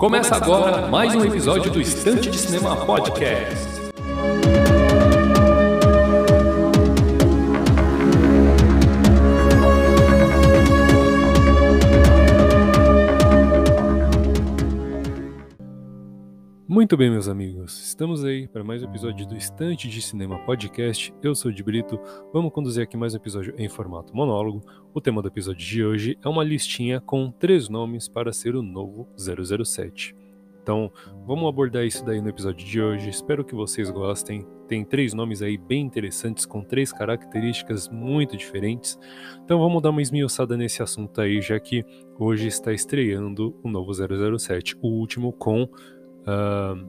Começa agora mais um episódio do Estante de Cinema Podcast. Muito bem, meus amigos, estamos aí para mais um episódio do Estante de Cinema Podcast. Eu sou o de Brito, vamos conduzir aqui mais um episódio em formato monólogo. O tema do episódio de hoje é uma listinha com três nomes para ser o novo 007. Então, vamos abordar isso daí no episódio de hoje. Espero que vocês gostem. Tem três nomes aí bem interessantes, com três características muito diferentes. Então, vamos dar uma esmiuçada nesse assunto aí, já que hoje está estreando o novo 007, o último com uh,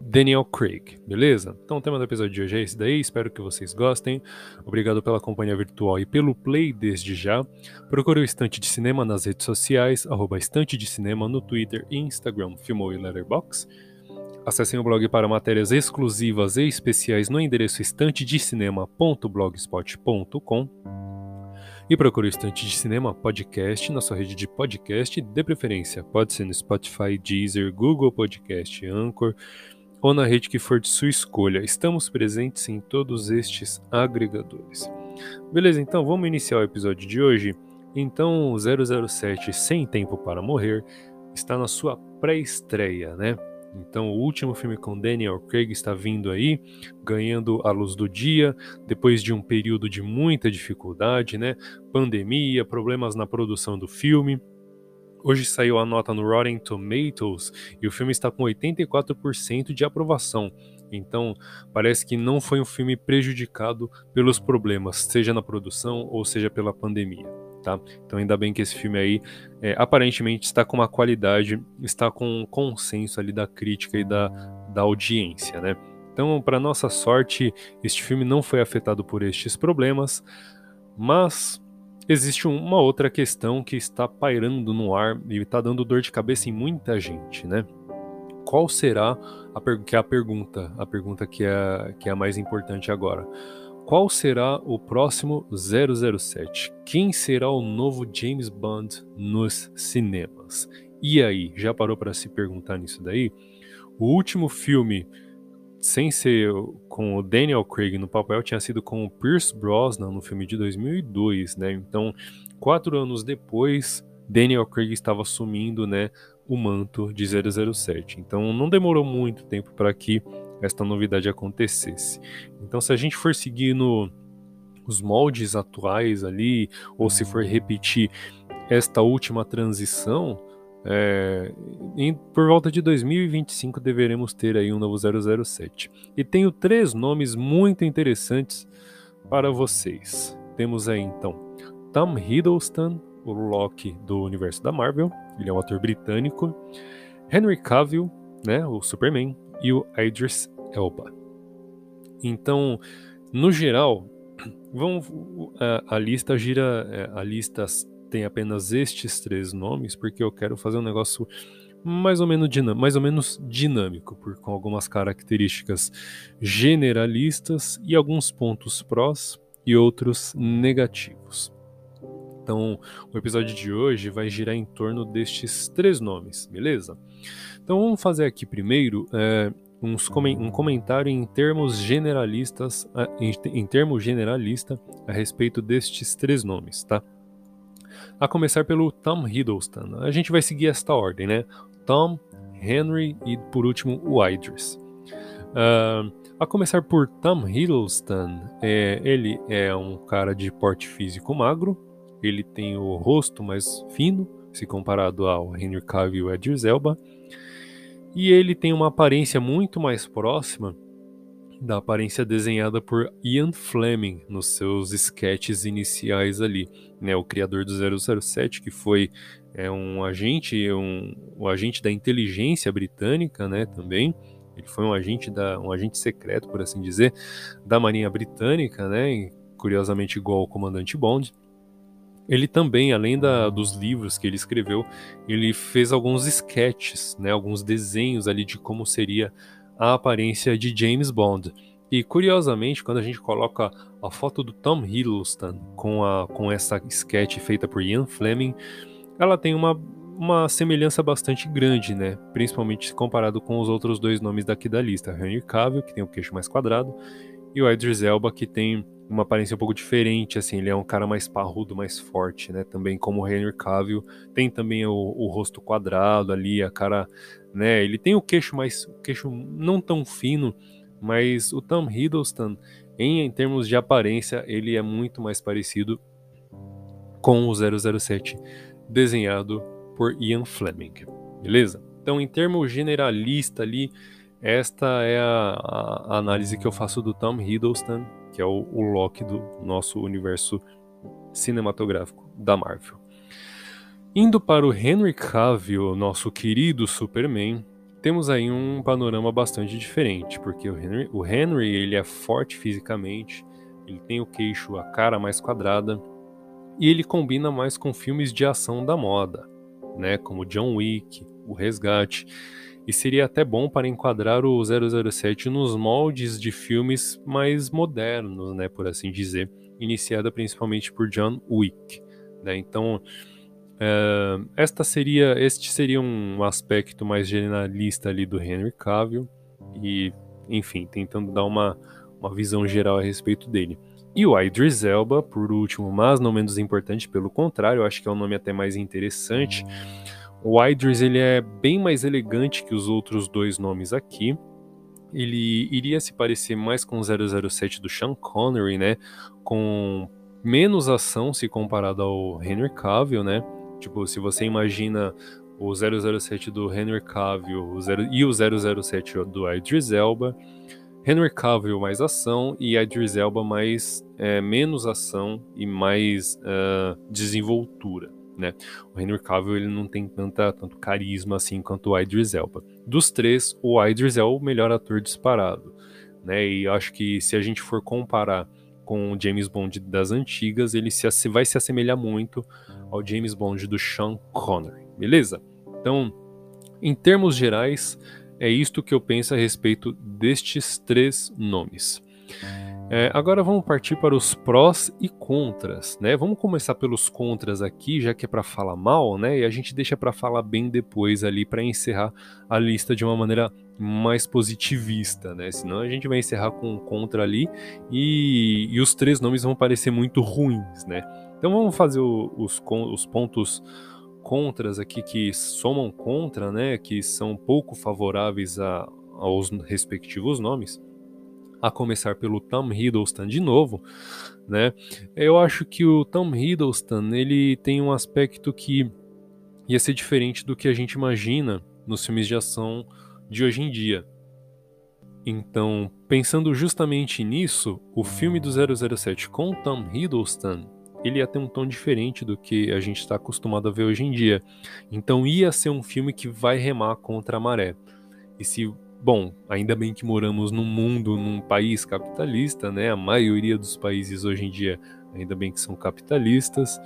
Daniel Craig, beleza? Então o tema do episódio de hoje é esse daí, espero que vocês gostem. Obrigado pela companhia virtual e pelo play desde já. Procure o Estante de Cinema nas redes sociais, arroba Estante de Cinema no Twitter, Instagram, Filmou e Letterboxd. Acessem o blog para matérias exclusivas e especiais no endereço estantedecinema.blogspot.com e procure o Estante de Cinema Podcast na sua rede de podcast de preferência. Pode ser no Spotify, Deezer, Google Podcast, Anchor ou na rede que for de sua escolha. Estamos presentes em todos estes agregadores. Beleza, então vamos iniciar o episódio de hoje. Então, 007 Sem Tempo para Morrer está na sua pré-estreia, né? Então, o último filme com Daniel Craig está vindo aí, ganhando a luz do dia, depois de um período de muita dificuldade, né? Pandemia, problemas na produção do filme. Hoje saiu a nota no Rotten Tomatoes e o filme está com 84% de aprovação. Então, parece que não foi um filme prejudicado pelos problemas, seja na produção ou seja pela pandemia tá? Então ainda bem que esse filme aí é, aparentemente está com uma qualidade, está com um consenso ali da crítica e da, da audiência, né? Então, para nossa sorte, este filme não foi afetado por estes problemas, mas existe uma outra questão que está pairando no ar e está dando dor de cabeça em muita gente, né? Qual será a, que é a pergunta, a pergunta que é, que é a mais importante agora? Qual será o próximo 007? Quem será o novo James Bond nos cinemas? E aí, já parou para se perguntar nisso daí? O último filme, sem ser com o Daniel Craig no papel, tinha sido com o Pierce Brosnan no filme de 2002, né? Então, quatro anos depois, Daniel Craig estava assumindo, né, o manto de 007. Então, não demorou muito tempo para que esta novidade acontecesse. Então, se a gente for seguir no, os moldes atuais ali, ou se for repetir esta última transição, é, em, por volta de 2025 deveremos ter aí um novo 007. E tenho três nomes muito interessantes para vocês. Temos aí então Tom Hiddleston, o Loki do universo da Marvel, ele é um ator britânico. Henry Cavill, né, o Superman, e o Idris Elba. Então, no geral, vamos, a, a lista gira, é, a lista tem apenas estes três nomes, porque eu quero fazer um negócio mais ou menos, dinâmico, mais ou menos dinâmico, por, com algumas características generalistas e alguns pontos prós e outros negativos. Então, o episódio de hoje vai girar em torno destes três nomes, beleza? Então, vamos fazer aqui primeiro é, uns, um comentário em termos generalistas, em, termos generalista a respeito destes três nomes, tá? A começar pelo Tom Hiddleston. A gente vai seguir esta ordem, né? Tom, Henry e por último o Idris. Uh, a começar por Tom Hiddleston, é, ele é um cara de porte físico magro, ele tem o rosto mais fino, se comparado ao Henry Cavill e Idris Elba, e ele tem uma aparência muito mais próxima da aparência desenhada por Ian Fleming nos seus sketches iniciais ali, né, o criador do 007, que foi é, um agente, um, um agente da inteligência britânica, né, também. Ele foi um agente da, um agente secreto, por assim dizer, da Marinha Britânica, né, curiosamente igual ao Comandante Bond. Ele também, além da, dos livros que ele escreveu, ele fez alguns sketches, né, alguns desenhos ali de como seria a aparência de James Bond. E curiosamente, quando a gente coloca a foto do Tom Hiddleston com, a, com essa sketch feita por Ian Fleming, ela tem uma uma semelhança bastante grande, né? Principalmente comparado com os outros dois nomes daqui da lista. Henry Cavill, que tem o queixo mais quadrado, e o Idris Elba, que tem uma aparência um pouco diferente, assim, ele é um cara mais parrudo, mais forte, né? Também como o Henry Cavill, tem também o, o, rosto quadrado ali, a cara, né? Ele tem o queixo mais, o queixo não tão fino, mas o Tom Hiddleston, em, em termos de aparência, ele é muito mais parecido com o 007 desenhado por Ian Fleming, beleza? Então, em termos generalista ali, esta é a, a, análise que eu faço do Tom Hiddleston, que é o, o Loki do nosso universo cinematográfico da Marvel. Indo para o Henry Cavill, nosso querido Superman, temos aí um panorama bastante diferente, porque o Henry, o Henry ele é forte fisicamente, ele tem o queixo, a cara mais quadrada, e ele combina mais com filmes de ação da moda, né, como John Wick, O Resgate, e seria até bom para enquadrar o 007 nos moldes de filmes mais modernos, né, por assim dizer, iniciada principalmente por John Wick. Né? Então, é, esta seria, este seria um aspecto mais generalista ali do Henry Cavill e, enfim, tentando dar uma, uma visão geral a respeito dele. E o Idris Elba, por último, mas não menos importante, pelo contrário, eu acho que é um nome até mais interessante. O Idris ele é bem mais elegante que os outros dois nomes aqui. Ele iria se parecer mais com o 007 do Sean Connery, né? Com menos ação se comparado ao Henry Cavill, né? Tipo, se você imagina o 007 do Henry Cavill o zero, e o 007 do Idris Elba, Henry Cavill mais ação e Idris Elba mais é, menos ação e mais uh, desenvoltura né? O Henry Cavill ele não tem tanta, tanto carisma assim quanto o Idris Elba. Dos três, o Idris é o melhor ator disparado, né? E acho que se a gente for comparar com o James Bond das antigas, ele se, vai se assemelhar muito ao James Bond do Sean Connery, beleza? Então, em termos gerais, é isto que eu penso a respeito destes três nomes. É, agora vamos partir para os prós e contras, né? Vamos começar pelos contras aqui, já que é para falar mal, né? E a gente deixa para falar bem depois ali para encerrar a lista de uma maneira mais positivista, né? Senão a gente vai encerrar com um contra ali e, e os três nomes vão parecer muito ruins, né? Então vamos fazer o, os, os pontos contras aqui que somam contra, né? Que são pouco favoráveis a, aos respectivos nomes a começar pelo Tom Hiddleston de novo, né? Eu acho que o Tom Hiddleston ele tem um aspecto que ia ser diferente do que a gente imagina nos filmes de ação de hoje em dia. Então, pensando justamente nisso, o filme do 007 com Tom Hiddleston ele ia ter um tom diferente do que a gente está acostumado a ver hoje em dia. Então ia ser um filme que vai remar contra a maré. E se Bom, ainda bem que moramos num mundo, num país capitalista, né? A maioria dos países hoje em dia, ainda bem que são capitalistas.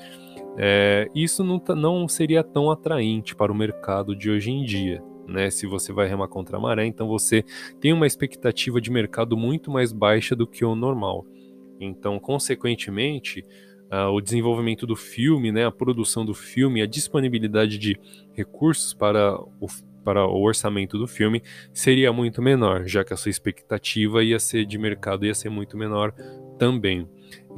É, isso não, tá, não seria tão atraente para o mercado de hoje em dia. Né, se você vai remar contra a maré, então você tem uma expectativa de mercado muito mais baixa do que o normal. Então, consequentemente, uh, o desenvolvimento do filme, né, a produção do filme, a disponibilidade de recursos para o, para o orçamento do filme seria muito menor, já que a sua expectativa ia ser de mercado ia ser muito menor também.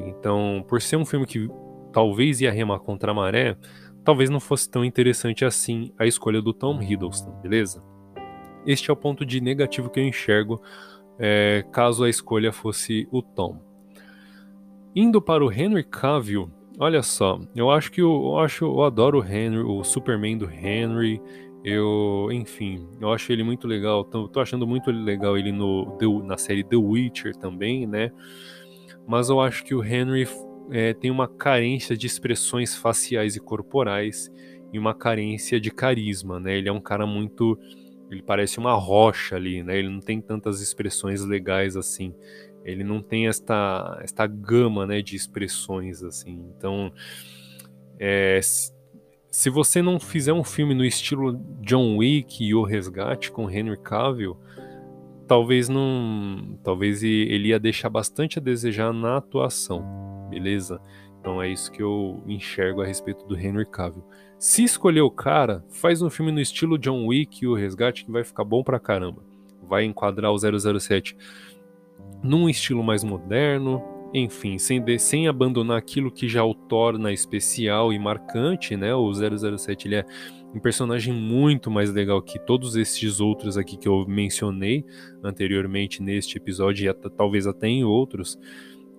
Então, por ser um filme que talvez ia remar contra a maré, talvez não fosse tão interessante assim a escolha do Tom Hiddleston, beleza? Este é o ponto de negativo que eu enxergo é, caso a escolha fosse o Tom. Indo para o Henry Cavill, olha só, eu acho que eu, eu acho, eu adoro o Henry, o Superman do Henry. Eu, enfim, eu acho ele muito legal. Tô, tô achando muito legal ele no, na série The Witcher também, né? Mas eu acho que o Henry é, tem uma carência de expressões faciais e corporais e uma carência de carisma, né? Ele é um cara muito. Ele parece uma rocha ali, né? Ele não tem tantas expressões legais assim. Ele não tem esta, esta gama né, de expressões assim. Então, é, se você não fizer um filme no estilo John Wick e O Resgate com Henry Cavill, talvez não, talvez ele ia deixar bastante a desejar na atuação, beleza? Então é isso que eu enxergo a respeito do Henry Cavill. Se escolher o cara, faz um filme no estilo John Wick e o Resgate que vai ficar bom pra caramba. Vai enquadrar o 007 num estilo mais moderno, enfim, sem, de, sem abandonar aquilo que já o torna especial e marcante, né? O 007 ele é um personagem muito mais legal que todos esses outros aqui que eu mencionei anteriormente neste episódio e talvez até em outros,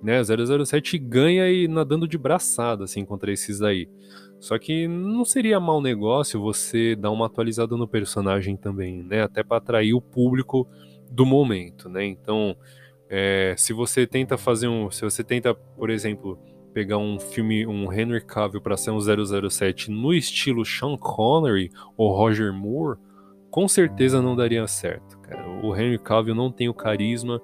né? 007 ganha e nadando de braçada assim contra esses daí. Só que não seria mau negócio você dar uma atualizada no personagem também, né? Até para atrair o público do momento, né? Então, é, se você tenta fazer um, se você tenta, por exemplo, pegar um filme, um Henry Cavill para ser um 007 no estilo Sean Connery ou Roger Moore, com certeza não daria certo, cara. O Henry Cavill não tem o carisma,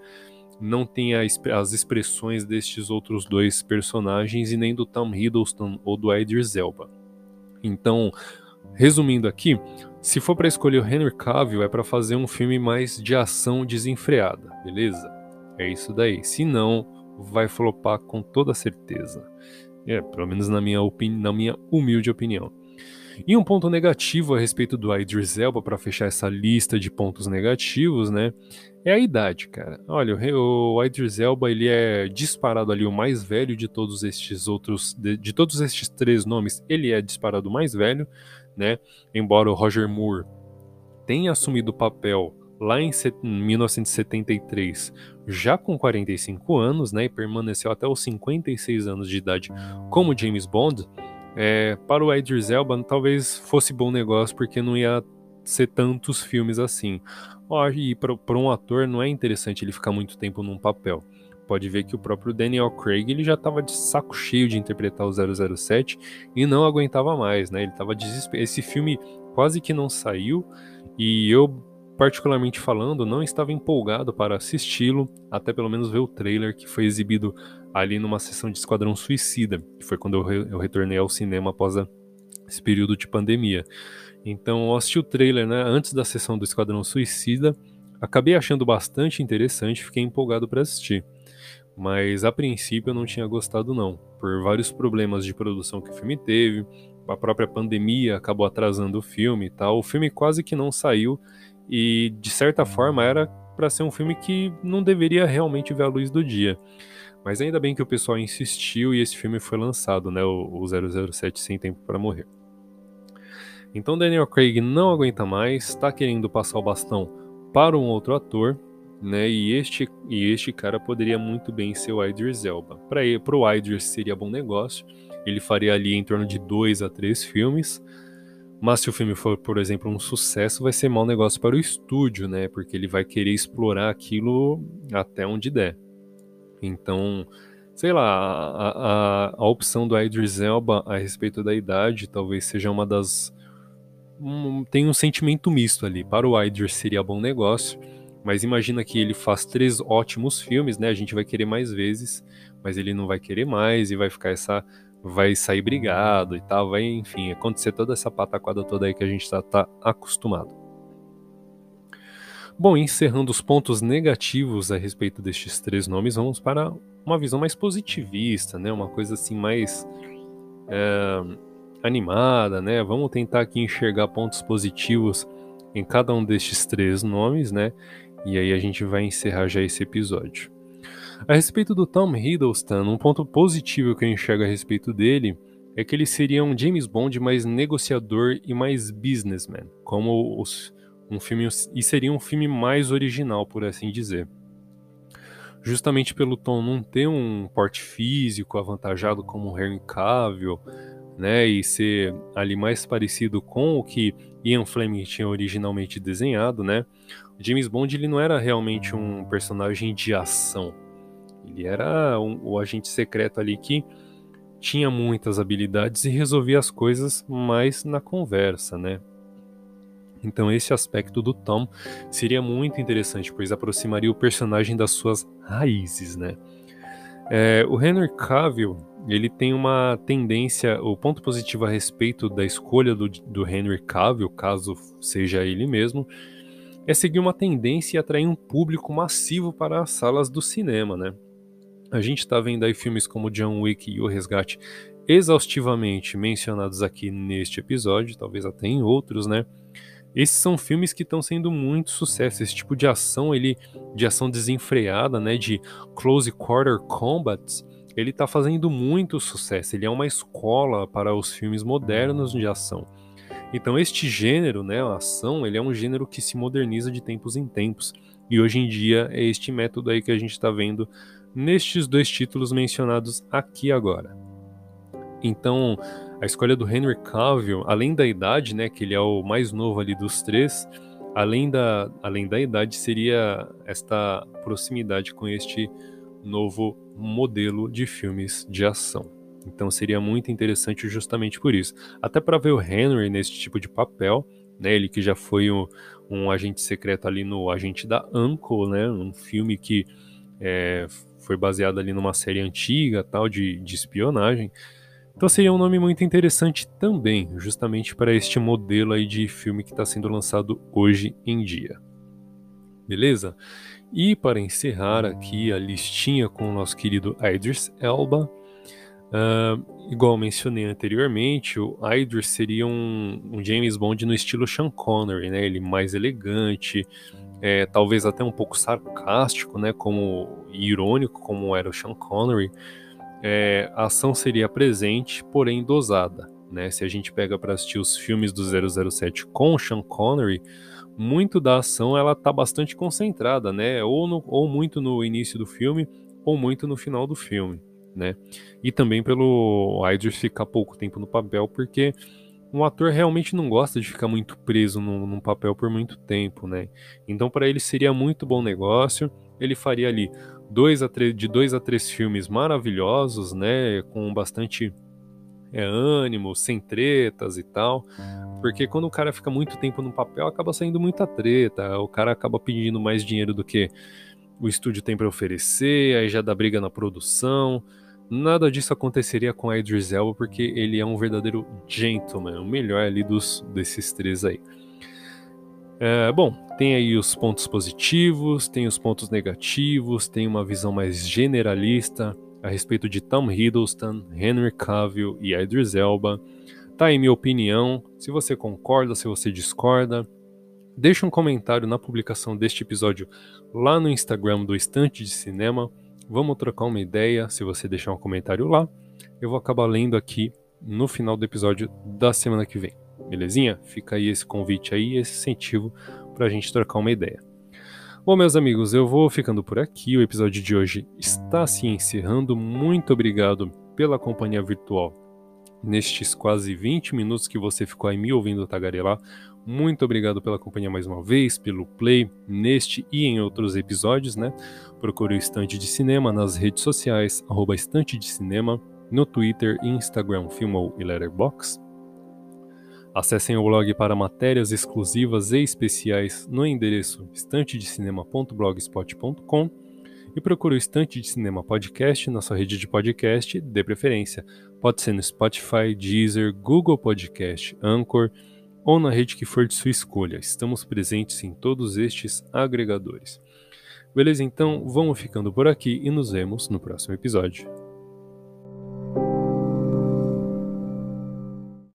não tem as expressões destes outros dois personagens e nem do Tom Hiddleston ou do Idris Elba. Então, resumindo aqui, se for para escolher o Henry Cavill é para fazer um filme mais de ação desenfreada, beleza? É isso daí. Se não, vai flopar com toda certeza. É, pelo menos na minha, na minha humilde opinião. E um ponto negativo a respeito do Idris Elba, para fechar essa lista de pontos negativos, né? É a idade, cara. Olha, o Idris Elba, ele é disparado ali o mais velho de todos estes outros, de, de todos estes três nomes, ele é disparado o mais velho, né? Embora o Roger Moore tenha assumido o papel lá em 1973, já com 45 anos, né, e permaneceu até os 56 anos de idade como James Bond, é, para o Idris Elba talvez fosse bom negócio porque não ia ser tantos filmes assim. Oh, e para um ator não é interessante ele ficar muito tempo num papel. Pode ver que o próprio Daniel Craig ele já estava de saco cheio de interpretar o 007 e não aguentava mais, né? Ele estava desesperado. Esse filme quase que não saiu e eu particularmente falando, não estava empolgado para assisti-lo, até pelo menos ver o trailer que foi exibido ali numa sessão de Esquadrão Suicida, que foi quando eu, re eu retornei ao cinema após a, esse período de pandemia. Então, eu assisti o trailer né, antes da sessão do Esquadrão Suicida, acabei achando bastante interessante, fiquei empolgado para assistir. Mas a princípio eu não tinha gostado não, por vários problemas de produção que o filme teve, a própria pandemia acabou atrasando o filme e tal. O filme quase que não saiu e de certa forma era para ser um filme que não deveria realmente ver a luz do dia. Mas ainda bem que o pessoal insistiu e esse filme foi lançado, né, o, o 007 Sem Tempo para Morrer. Então Daniel Craig não aguenta mais, está querendo passar o bastão para um outro ator, né? E este e este cara poderia muito bem ser o Idris Elba. Para o Idris seria bom negócio. Ele faria ali em torno de dois a três filmes. Mas se o filme for, por exemplo, um sucesso, vai ser mau negócio para o estúdio, né? Porque ele vai querer explorar aquilo até onde der. Então, sei lá, a, a, a opção do Idris Elba a respeito da idade talvez seja uma das. Um, tem um sentimento misto ali. Para o Idris seria bom negócio, mas imagina que ele faz três ótimos filmes, né? A gente vai querer mais vezes, mas ele não vai querer mais e vai ficar essa vai sair brigado e tal, vai, enfim, acontecer toda essa pataquada toda aí que a gente está tá acostumado. Bom, encerrando os pontos negativos a respeito destes três nomes, vamos para uma visão mais positivista, né? Uma coisa assim mais é, animada, né? Vamos tentar aqui enxergar pontos positivos em cada um destes três nomes, né? E aí a gente vai encerrar já esse episódio. A respeito do Tom Hiddleston, um ponto positivo que eu enxergo a respeito dele é que ele seria um James Bond mais negociador e mais businessman, como os, um filme e seria um filme mais original, por assim dizer. Justamente pelo Tom não ter um porte físico avantajado como o Henry Cavill, né, e ser ali mais parecido com o que Ian Fleming tinha originalmente desenhado, né? James Bond ele não era realmente um personagem de ação, ele era um, o agente secreto ali que tinha muitas habilidades e resolvia as coisas mais na conversa, né? Então esse aspecto do Tom seria muito interessante, pois aproximaria o personagem das suas raízes, né? É, o Henry Cavill ele tem uma tendência, o ponto positivo a respeito da escolha do, do Henry Cavill, caso seja ele mesmo, é seguir uma tendência e atrair um público massivo para as salas do cinema, né? A gente está vendo aí filmes como John Wick e O Resgate exaustivamente mencionados aqui neste episódio, talvez até em outros, né? Esses são filmes que estão sendo muito sucesso. Esse tipo de ação, ele de ação desenfreada, né, de close quarter combats, ele está fazendo muito sucesso. Ele é uma escola para os filmes modernos de ação. Então este gênero, né, a ação, ele é um gênero que se moderniza de tempos em tempos. E hoje em dia é este método aí que a gente está vendo nestes dois títulos mencionados aqui agora. Então, a escolha do Henry Cavill, além da idade, né, que ele é o mais novo ali dos três, além da, além da idade, seria esta proximidade com este novo modelo de filmes de ação. Então seria muito interessante justamente por isso. Até para ver o Henry nesse tipo de papel, né, ele que já foi um, um agente secreto ali no Agente da Uncle, né, um filme que é, foi baseado ali numa série antiga, tal, de, de espionagem. Então seria um nome muito interessante também, justamente para este modelo aí de filme que está sendo lançado hoje em dia. Beleza? E para encerrar aqui a listinha com o nosso querido Idris Elba, uh, igual mencionei anteriormente, o Idris seria um, um, James Bond no estilo Sean Connery, né? Ele mais elegante, é, talvez até um pouco sarcástico, né, como irônico, como era o Sean Connery, é, a ação seria presente, porém dosada. Né? Se a gente pega para assistir os filmes do 007 com Sean Connery, muito da ação ela tá bastante concentrada, né? Ou, no, ou muito no início do filme, ou muito no final do filme, né? E também pelo Idris ficar pouco tempo no papel, porque um ator realmente não gosta de ficar muito preso num, num papel por muito tempo, né? Então, para ele seria muito bom negócio. Ele faria ali dois a três, de dois a três filmes maravilhosos, né? Com bastante é, ânimo, sem tretas e tal. Porque quando o cara fica muito tempo no papel, acaba saindo muita treta. O cara acaba pedindo mais dinheiro do que o estúdio tem para oferecer, aí já dá briga na produção. Nada disso aconteceria com a Idris Elba porque ele é um verdadeiro gentleman, o melhor ali dos desses três aí. É, bom, tem aí os pontos positivos, tem os pontos negativos, tem uma visão mais generalista a respeito de Tom Hiddleston, Henry Cavill e Idris Elba. Tá aí minha opinião, se você concorda, se você discorda. Deixe um comentário na publicação deste episódio lá no Instagram do Estante de Cinema Vamos trocar uma ideia. Se você deixar um comentário lá, eu vou acabar lendo aqui no final do episódio da semana que vem. Belezinha? Fica aí esse convite aí, esse incentivo para a gente trocar uma ideia. Bom, meus amigos, eu vou ficando por aqui. O episódio de hoje está se encerrando. Muito obrigado pela companhia virtual nestes quase 20 minutos que você ficou aí me ouvindo tagarelar. Muito obrigado pela companhia mais uma vez, pelo play neste e em outros episódios, né? Procure o Estante de Cinema nas redes sociais, arroba Estante de Cinema, no Twitter, Instagram, Filmou e Letterboxd. Acessem o blog para matérias exclusivas e especiais no endereço estantedecinema.blogspot.com e procure o Estante de Cinema Podcast na sua rede de podcast de preferência. Pode ser no Spotify, Deezer, Google Podcast, Anchor ou na rede que for de sua escolha. Estamos presentes em todos estes agregadores. Beleza? Então vamos ficando por aqui e nos vemos no próximo episódio.